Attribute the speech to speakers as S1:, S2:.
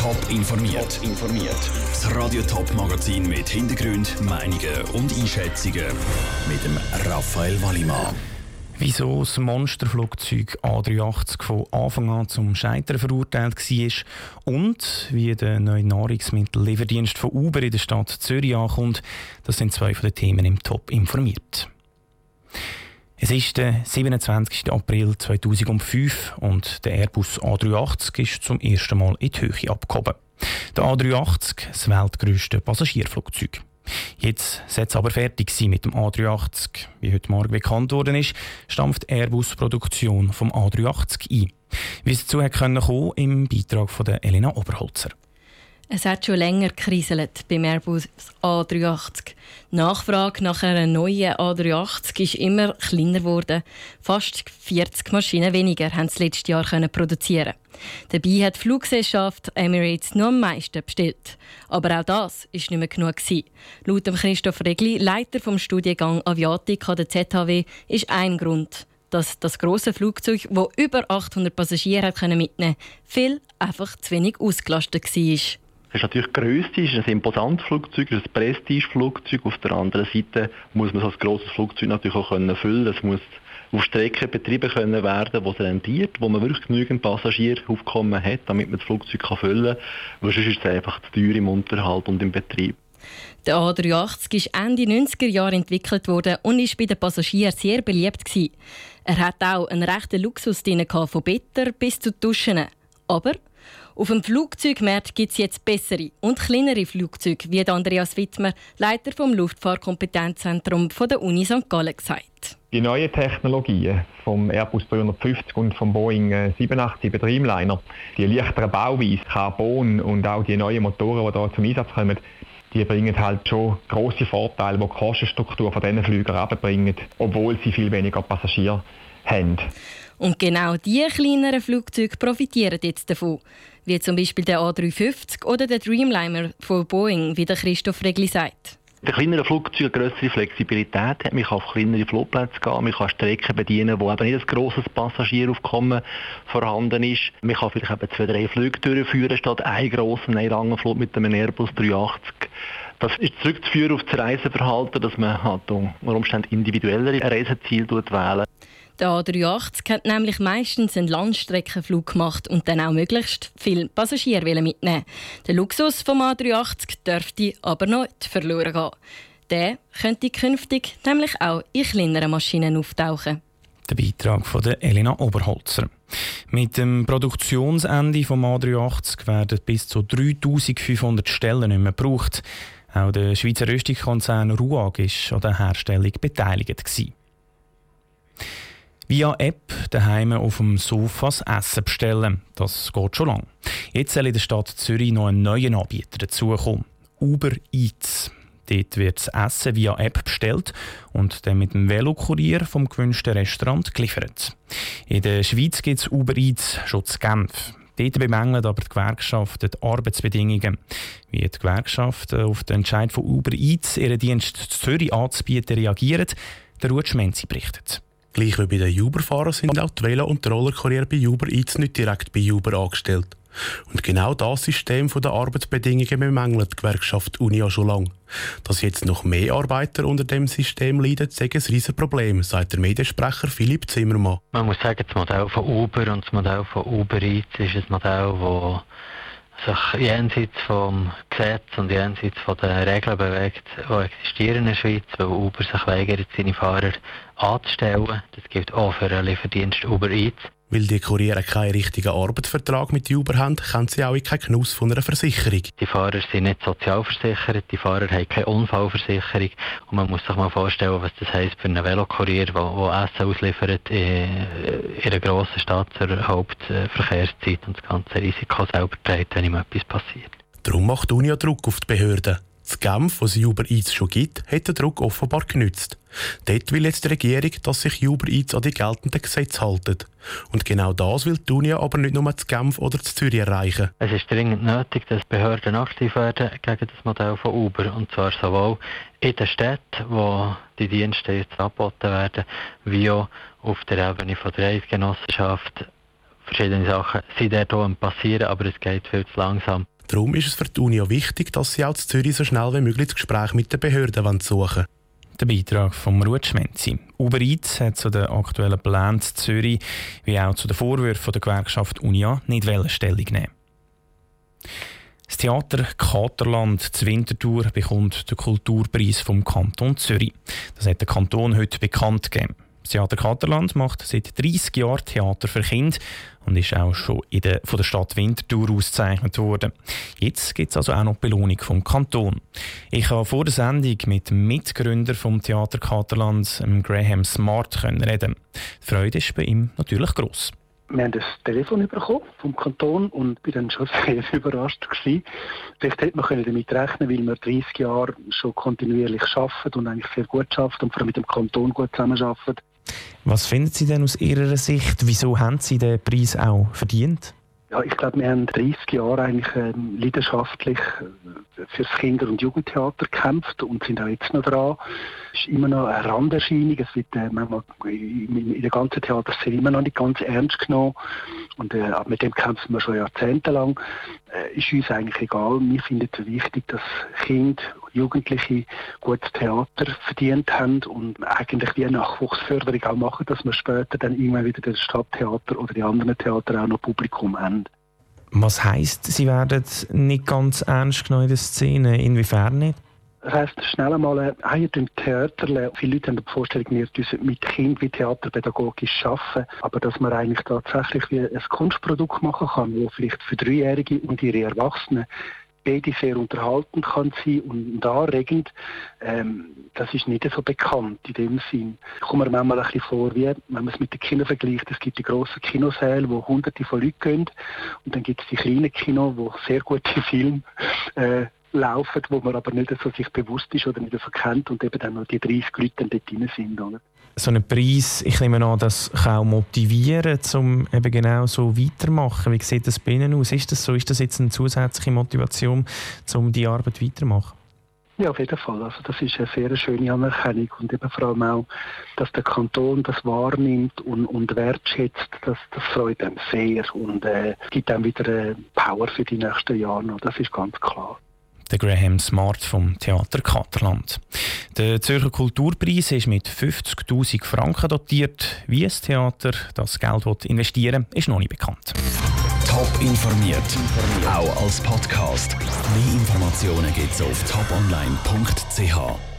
S1: Top informiert. informiert. Das Radio Top Magazin mit Hintergrund, Meinungen und Einschätzungen mit dem Raphael Wallimann.
S2: Wieso das Monsterflugzeug A380 von Anfang an zum Scheitern verurteilt war und wie der neue Nahrungsmittellieferdienst von Uber in der Stadt Zürich ankommt, das sind zwei von den Themen im Top informiert. Es ist der 27. April 2005 und der Airbus A380 ist zum ersten Mal in die Höhe abgehoben. Der A380, das weltgrößte Passagierflugzeug. Jetzt soll es aber fertig sein mit dem A380. Wie heute Morgen bekannt worden ist, stampft Airbus-Produktion vom A380 ein. Wie es dazu kommen im Beitrag von Elena Oberholzer.
S3: Es hat schon länger gekriselt beim Airbus A380. Die Nachfrage nach einer neuen A380 ist immer kleiner geworden. Fast 40 Maschinen weniger haben sie letztes Jahr produzieren. Dabei hat die Fluggesellschaft Emirates nur am meisten bestellt. Aber auch das war nicht mehr genug. Laut Christoph Regli, Leiter vom Studiengang Aviatik an der ZHW, ist ein Grund, dass das große Flugzeug, das über 800 Passagiere mitnehmen konnte, viel einfach zu wenig ausgelastet war.
S4: Es ist natürlich grösste, es ist ein imposantes Flugzeug, es ist ein Prestigeflugzeug. Auf der anderen Seite muss man so ein grosses Flugzeug natürlich auch können füllen. Es muss auf Strecken betrieben können werden, wo es rentiert, wo man wirklich genügend Passagieraufkommen hat, damit man das Flugzeug kann füllen kann. Weil sonst ist es einfach zu teuer im Unterhalt und im Betrieb.
S3: Der A380 ist Ende 90er Jahre entwickelt worden und ist bei den Passagieren sehr beliebt gewesen. Er hat auch einen rechten Luxus drin von Better bis zu Duschen. Aber auf dem Flugzeugmarkt gibt es jetzt bessere und kleinere Flugzeuge, wie Andreas Wittmer, Leiter vom Luftfahrtkompetenzzentrum der Uni St. Gallen, gesagt.
S5: Die neuen Technologien vom Airbus 350 und vom Boeing 787 Dreamliner, die leichteren Bauweise, Carbon und auch die neuen Motoren, die hier zum Einsatz kommen, die bringen halt schon große Vorteile, die die Kostenstruktur von diesen Flügern abbringen, obwohl sie viel weniger Passagiere haben.
S3: Und genau diese kleineren Flugzeuge profitieren jetzt davon. Wie zum Beispiel der A350 oder der Dreamliner von Boeing, wie der Christoph Regli sagt.
S4: Der kleinere Flugzeug eine größere Flexibilität hat. Man kann auf kleinere Flugplätze gehen, man kann Strecken bedienen, wo eben nicht ein grosses Passagieraufkommen vorhanden ist. Man kann vielleicht eben zwei, drei Flüge durchführen, statt einen grossen, einen langen Flug mit einem Airbus 380. Das ist zurückzuführen auf das Reiseverhalten, dass man halt unter Umständen individuellere Reiseziele wählt.
S3: Der A380 hat nämlich meistens einen Landstreckenflug gemacht und dann auch möglichst viele Passagiere mitnehmen. Der Luxus vom A380 dürfte aber nicht verloren gehen. Der könnte künftig nämlich auch in kleineren Maschinen auftauchen.
S2: Der Beitrag von Elena Oberholzer. Mit dem Produktionsende vom A380 werden bis zu 3500 Stellen nicht mehr gebraucht. Auch der Schweizer Rüstungskonzern RUAG war an der Herstellung beteiligt. Gewesen. Via App daheim auf dem Sofa das Essen bestellen. Das geht schon lange. Jetzt soll in der Stadt Zürich noch ein neuer Anbieter dazukommen. Uber Eats. Dort wird das Essen via App bestellt und dann mit dem Velokurier vom gewünschten Restaurant geliefert. In der Schweiz gibt es Uber Eats schon zu Genf. Dort bemängelt aber die Gewerkschaft die Arbeitsbedingungen. Wie die Gewerkschaft auf den Entscheid von Uber Eats, ihren Dienst zu Zürich anzubieten, reagiert, der Ruth Schmenzi berichtet.
S6: Gleich wie bei den Uber-Fahrern sind auch die Velo- und Rollerkurier bei Uber Eats nicht direkt bei Uber angestellt. Und genau das System der Arbeitsbedingungen bemängelt die Gewerkschaft Uni ja schon lange. Dass jetzt noch mehr Arbeiter unter dem System leiden, ist ein riesiges Problem, sagt der Mediensprecher Philipp Zimmermann.
S7: Man muss sagen, das Modell von Uber und das Modell von Uber Eats ist ein Modell, das sich jenseits vom Gesetz und jenseits von den Regeln bewegt, die existieren in der Schweiz, weil Uber sich weigert, seine Fahrer anzustellen. Das gilt auch für den Lieferdienst Uber Eats.
S6: Weil die Kuriere keinen richtigen Arbeitsvertrag mit Uber haben, können sie auch in keinen Genuss von einer Versicherung.
S7: Die Fahrer sind nicht sozialversichert, die Fahrer haben keine Unfallversicherung. Und man muss sich mal vorstellen, was das heisst für einen Velokurier, der, der Essen ausliefert in, in einer grossen Stadt zur Hauptverkehrszeit und das ganze Risiko selber trägt, wenn ihm etwas passiert.
S6: Darum macht die Uni Druck auf die Behörden. Das Genf, was es Uber Eats schon gibt, hat den Druck offenbar genützt. Dort will jetzt die Regierung, dass sich Uber Eats an die geltenden Gesetze halten. Und genau das will die Unia aber nicht nur zu Genf oder zu Zürich erreichen.
S7: Es ist dringend nötig, dass Behörden aktiv werden gegen das Modell von Uber. Und zwar sowohl in den Städten, wo die Dienste jetzt angeboten werden, wie auch auf der Ebene von der Eidgenossenschaft. Verschiedene Sachen sind dort passieren, aber es geht viel zu langsam.
S6: Darum ist es für die Uni auch wichtig, dass sie auch in Zürich so schnell wie möglich das Gespräch mit den Behörden suchen
S2: der Beitrag von Ruth Schmenzi. Uber Eats hat zu den aktuellen Plänen in Zürich wie auch zu den Vorwürfen der Gewerkschaft Unia nicht Stellung nehmen. Das Theater Katerland zu Winterthur bekommt den Kulturpreis vom Kanton Zürich. Das hat der Kanton heute bekannt gegeben. Das Theater Katerland macht seit 30 Jahren Theater für Kinder und ist auch schon der, von der Stadt Winterthur ausgezeichnet worden. Jetzt gibt es also auch noch Belohnung vom Kanton. Ich habe vor der Sendung mit dem Mitgründer vom Theater Katerland, Graham Smart, reden. Die Freude ist bei ihm natürlich gross
S8: wir haben das Telefon bekommen vom Kanton und bin dann schon sehr überrascht gewesen. Vielleicht hätte man damit rechnen weil wir 30 Jahre schon kontinuierlich arbeiten und eigentlich sehr gut arbeiten und vor allem mit dem Kanton gut zusammenarbeiten.
S2: Was finden Sie denn aus Ihrer Sicht? Wieso haben Sie den Preis auch verdient?
S8: Ja, ich glaube, wir haben 30 Jahre eigentlich ähm, leidenschaftlich äh, fürs Kinder- und Jugendtheater gekämpft und sind auch jetzt noch dran. Es ist immer noch eine Randerscheinung. Es wird äh, manchmal in, der ganzen Theaterszene immer noch nicht ganz ernst genommen. Und äh, mit dem kämpfen wir schon jahrzehntelang. Äh, ist uns eigentlich egal. Wir finden es wichtig, dass Kinder Jugendliche gutes Theater verdient haben und eigentlich wie eine Nachwuchsförderung auch machen, dass wir später dann irgendwann wieder das Stadttheater oder die anderen Theater auch noch Publikum haben.
S2: Was heisst, Sie werden nicht ganz ernst genommen in der Szene? Inwiefern nicht?
S8: Das heisst, schnell einmal, ah, ihr Theater, viele Leute haben die Vorstellung, wir müssen mit Kindern wie theaterpädagogisch arbeiten, aber dass man eigentlich tatsächlich wie ein Kunstprodukt machen kann, wo vielleicht für Dreijährige und ihre Erwachsenen beide sehr unterhaltend kann sein und anregend. Ähm, das ist nicht so bekannt in dem Sinn. Ich komme mir manchmal ein bisschen vor, wie wenn man es mit den Kindern vergleicht. Es gibt die grossen Kinosäle, wo hunderte von Leuten gehen und dann gibt es die kleinen Kinos, wo sehr gute Filme äh, laufen, wo man aber nicht so sich bewusst ist oder nicht so kennt und eben dann noch die 30 Leute dann dort drin sind. Oder?
S2: So ein Preis, ich nehme an, das kann auch motivieren, um eben genau so weitermachen. Wie sieht das bei Ihnen aus? Ist das so? Ist das jetzt eine zusätzliche Motivation, um die Arbeit weiterzumachen?
S8: Ja, auf jeden Fall. Also das ist eine sehr schöne Anerkennung und eben vor allem auch, dass der Kanton das wahrnimmt und, und wertschätzt, das, das freut einem sehr und äh, gibt dann wieder äh, Power für die nächsten Jahre. Das ist ganz klar
S2: der Graham Smart vom Theater Katerland. Der Zürcher Kulturpreis ist mit 50.000 Franken dotiert. Wie das Theater das Geld investieren will, ist noch nicht bekannt.
S1: Top informiert, auch als Podcast. Mehr Informationen gibt es auf toponline.ch.